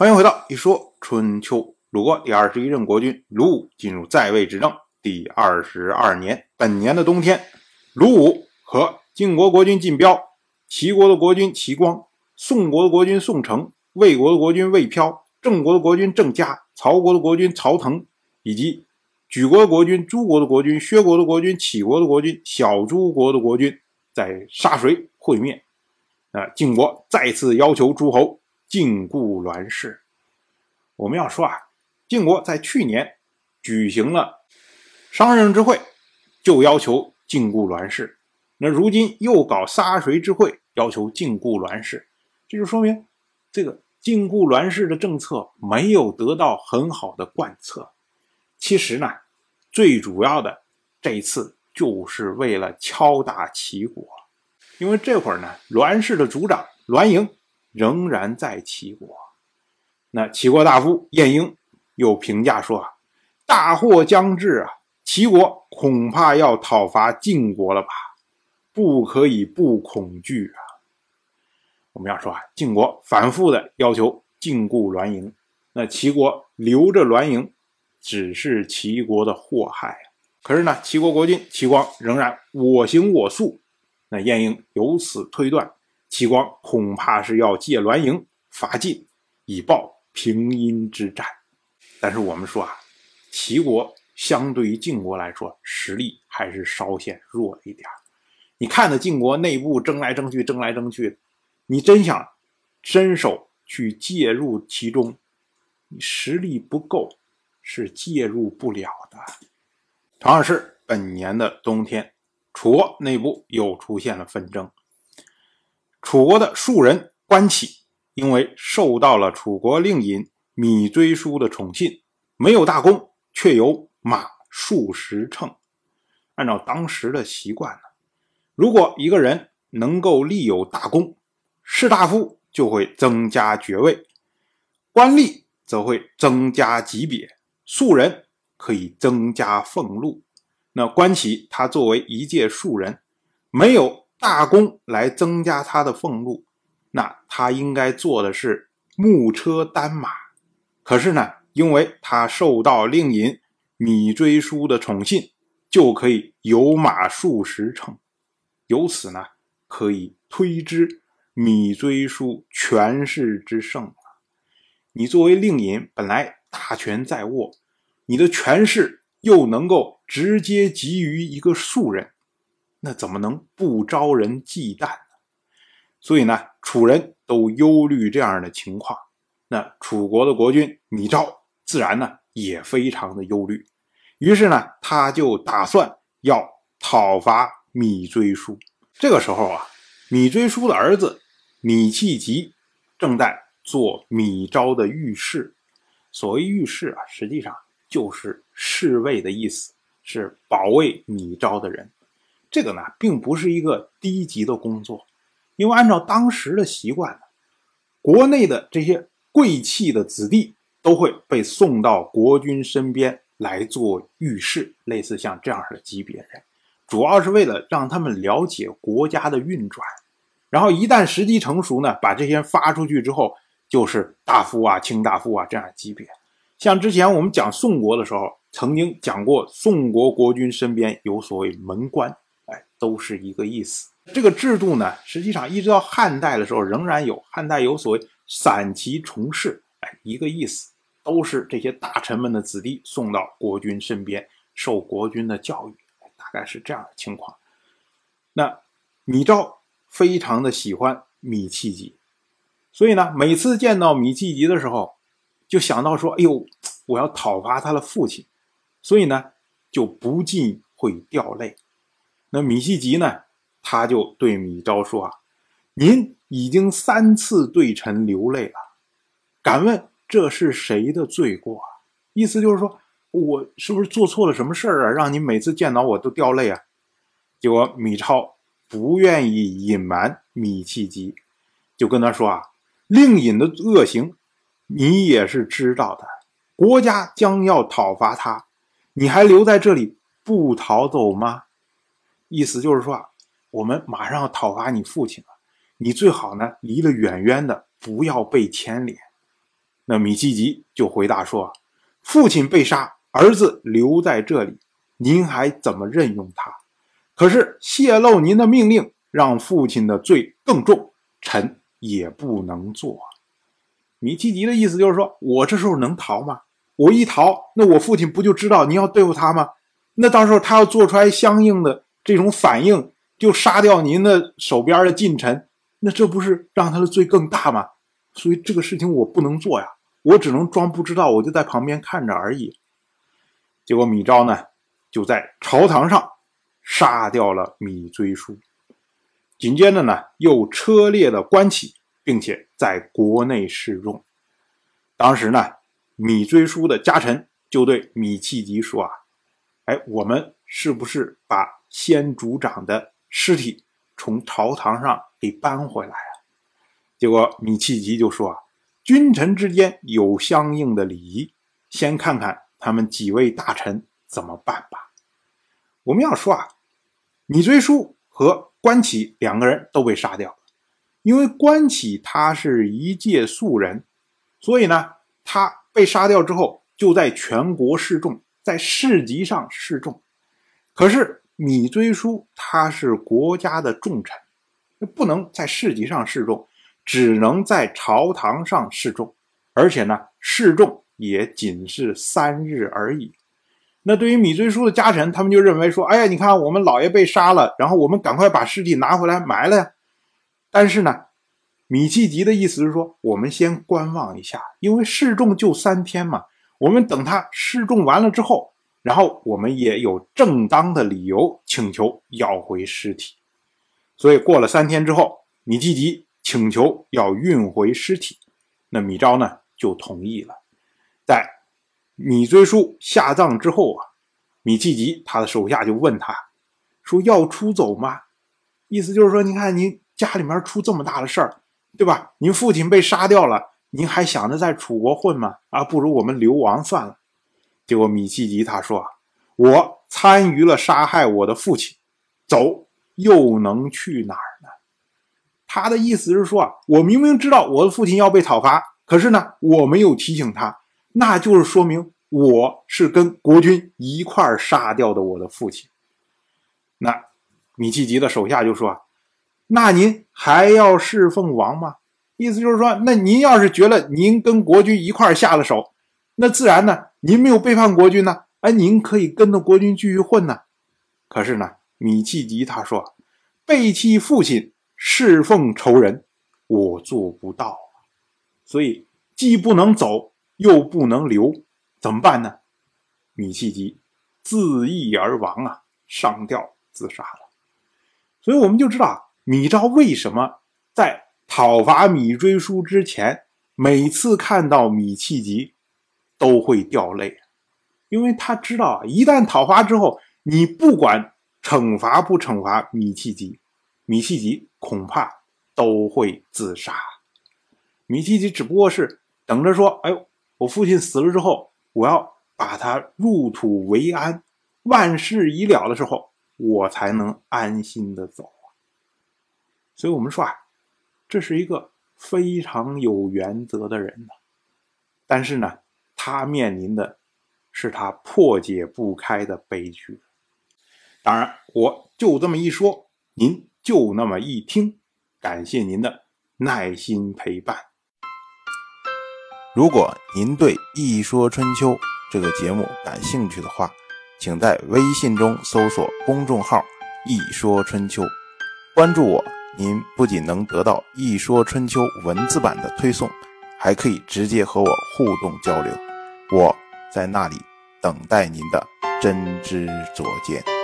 欢迎回到一说春秋。鲁国第二十一任国君鲁武进入在位执政第二十二年，本年的冬天，鲁武和晋国国君晋彪、齐国的国君齐光、宋国的国君宋城、魏国的国君魏飘、郑国的国君郑嘉、曹国的国君曹腾，以及莒国的国君、诸国的国君、薛国的国君、杞国的国君、小诸国的国君，在沙水会面。啊，晋国再次要求诸侯。禁锢栾氏，我们要说啊，晋国在去年举行了商人之会，就要求禁锢栾氏。那如今又搞杀谁之会，要求禁锢栾氏，这就说明这个禁锢栾氏的政策没有得到很好的贯彻。其实呢，最主要的这一次就是为了敲打齐国，因为这会儿呢，栾氏的族长栾盈。仍然在齐国，那齐国大夫晏婴又评价说：“啊，大祸将至啊！齐国恐怕要讨伐晋国了吧？不可以不恐惧啊！”我们要说啊，晋国反复的要求禁锢栾盈，那齐国留着栾盈，只是齐国的祸害。可是呢，齐国国君齐光仍然我行我素，那晏婴由此推断。齐光恐怕是要借栾盈伐晋，以报平阴之战。但是我们说啊，齐国相对于晋国来说，实力还是稍显弱一点你看着晋国内部争来争去，争来争去，你真想伸手去介入其中，你实力不够，是介入不了的。同样是本年的冬天，楚国内部又出现了纷争。楚国的庶人关启，因为受到了楚国令尹米追叔的宠信，没有大功，却有马数十乘。按照当时的习惯呢，如果一个人能够立有大功，士大夫就会增加爵位，官吏则会增加级别，庶人可以增加俸禄。那关启他作为一介庶人，没有。大功来增加他的俸禄，那他应该做的是木车担马。可是呢，因为他受到令尹米追叔的宠信，就可以有马数十乘。由此呢，可以推知米追叔权势之盛你作为令尹，本来大权在握，你的权势又能够直接给予一个庶人。那怎么能不招人忌惮呢？所以呢，楚人都忧虑这样的情况。那楚国的国君米昭自然呢也非常的忧虑。于是呢，他就打算要讨伐芈追叔。这个时候啊，芈追叔的儿子芈弃疾正在做米昭的御士。所谓御士啊，实际上就是侍卫的意思，是保卫米昭的人。这个呢，并不是一个低级的工作，因为按照当时的习惯呢，国内的这些贵戚的子弟都会被送到国君身边来做御史，类似像这样的级别人，主要是为了让他们了解国家的运转，然后一旦时机成熟呢，把这些人发出去之后，就是大夫啊、卿大夫啊这样级别。像之前我们讲宋国的时候，曾经讲过，宋国国君身边有所谓门官。都是一个意思。这个制度呢，实际上一直到汉代的时候仍然有。汉代有所谓散骑从事，哎，一个意思，都是这些大臣们的子弟送到国君身边受国君的教育，大概是这样的情况。那米昭非常的喜欢米契吉，所以呢，每次见到米契吉的时候，就想到说：“哎呦，我要讨伐他的父亲。”所以呢，就不禁会掉泪。那芈奚疾呢？他就对米昭说：“啊，您已经三次对臣流泪了，敢问这是谁的罪过啊？意思就是说我是不是做错了什么事儿啊？让你每次见到我都掉泪啊？”结果米超不愿意隐瞒芈奚疾，就跟他说：“啊，令尹的恶行，你也是知道的。国家将要讨伐他，你还留在这里不逃走吗？”意思就是说啊，我们马上要讨伐你父亲了，你最好呢离得远远的，不要被牵连。那米契吉就回答说：“父亲被杀，儿子留在这里，您还怎么任用他？可是泄露您的命令，让父亲的罪更重，臣也不能做。”米契吉的意思就是说：“我这时候能逃吗？我一逃，那我父亲不就知道您要对付他吗？那到时候他要做出来相应的这种反应，就杀掉您的手边的近臣，那这不是让他的罪更大吗？所以这个事情我不能做呀。”我只能装不知道，我就在旁边看着而已。结果米昭呢，就在朝堂上杀掉了米追叔，紧接着呢，又车裂了关起，并且在国内示众。当时呢，米追叔的家臣就对米契吉说：“啊，哎，我们是不是把先主长的尸体从朝堂上给搬回来啊？”结果米契吉就说：“啊。”君臣之间有相应的礼仪，先看看他们几位大臣怎么办吧。我们要说啊，米追叔和关启两个人都被杀掉了，因为关启他是一介素人，所以呢，他被杀掉之后就在全国示众，在市集上示众。可是米追叔他是国家的重臣，不能在市集上示众。只能在朝堂上示众，而且呢，示众也仅是三日而已。那对于米追叔的家臣，他们就认为说：“哎呀，你看我们老爷被杀了，然后我们赶快把尸体拿回来埋了呀。”但是呢，米契吉的意思是说：“我们先观望一下，因为示众就三天嘛，我们等他示众完了之后，然后我们也有正当的理由请求要回尸体。”所以过了三天之后，米契吉。请求要运回尸体，那米昭呢就同意了。在米追叔下葬之后啊，米契吉他的手下就问他，说要出走吗？意思就是说，你看您家里面出这么大的事儿，对吧？您父亲被杀掉了，您还想着在楚国混吗？啊，不如我们流亡算了。结果米契吉他说，我参与了杀害我的父亲，走又能去哪儿呢？他的意思是说啊，我明明知道我的父亲要被讨伐，可是呢，我没有提醒他，那就是说明我是跟国军一块儿杀掉的我的父亲。那米契吉的手下就说：“那您还要侍奉王吗？”意思就是说，那您要是觉得您跟国军一块儿下了手，那自然呢，您没有背叛国军呢，哎，您可以跟着国军继续混呢。可是呢，米契吉他说，背弃父亲。侍奉仇人，我做不到，所以既不能走，又不能留，怎么办呢？米契吉自缢而亡啊，上吊自杀了。所以我们就知道米昭为什么在讨伐米追叔之前，每次看到米契吉都会掉泪，因为他知道一旦讨伐之后，你不管惩罚不惩罚米契吉，米契吉。恐怕都会自杀。米契吉只不过是等着说：“哎呦，我父亲死了之后，我要把他入土为安，万事已了的时候，我才能安心的走。”所以，我们说啊，这是一个非常有原则的人呢。但是呢，他面临的是他破解不开的悲剧。当然，我就这么一说，您。就那么一听，感谢您的耐心陪伴。如果您对《一说春秋》这个节目感兴趣的话，请在微信中搜索公众号“一说春秋”，关注我。您不仅能得到《一说春秋》文字版的推送，还可以直接和我互动交流。我在那里等待您的真知灼见。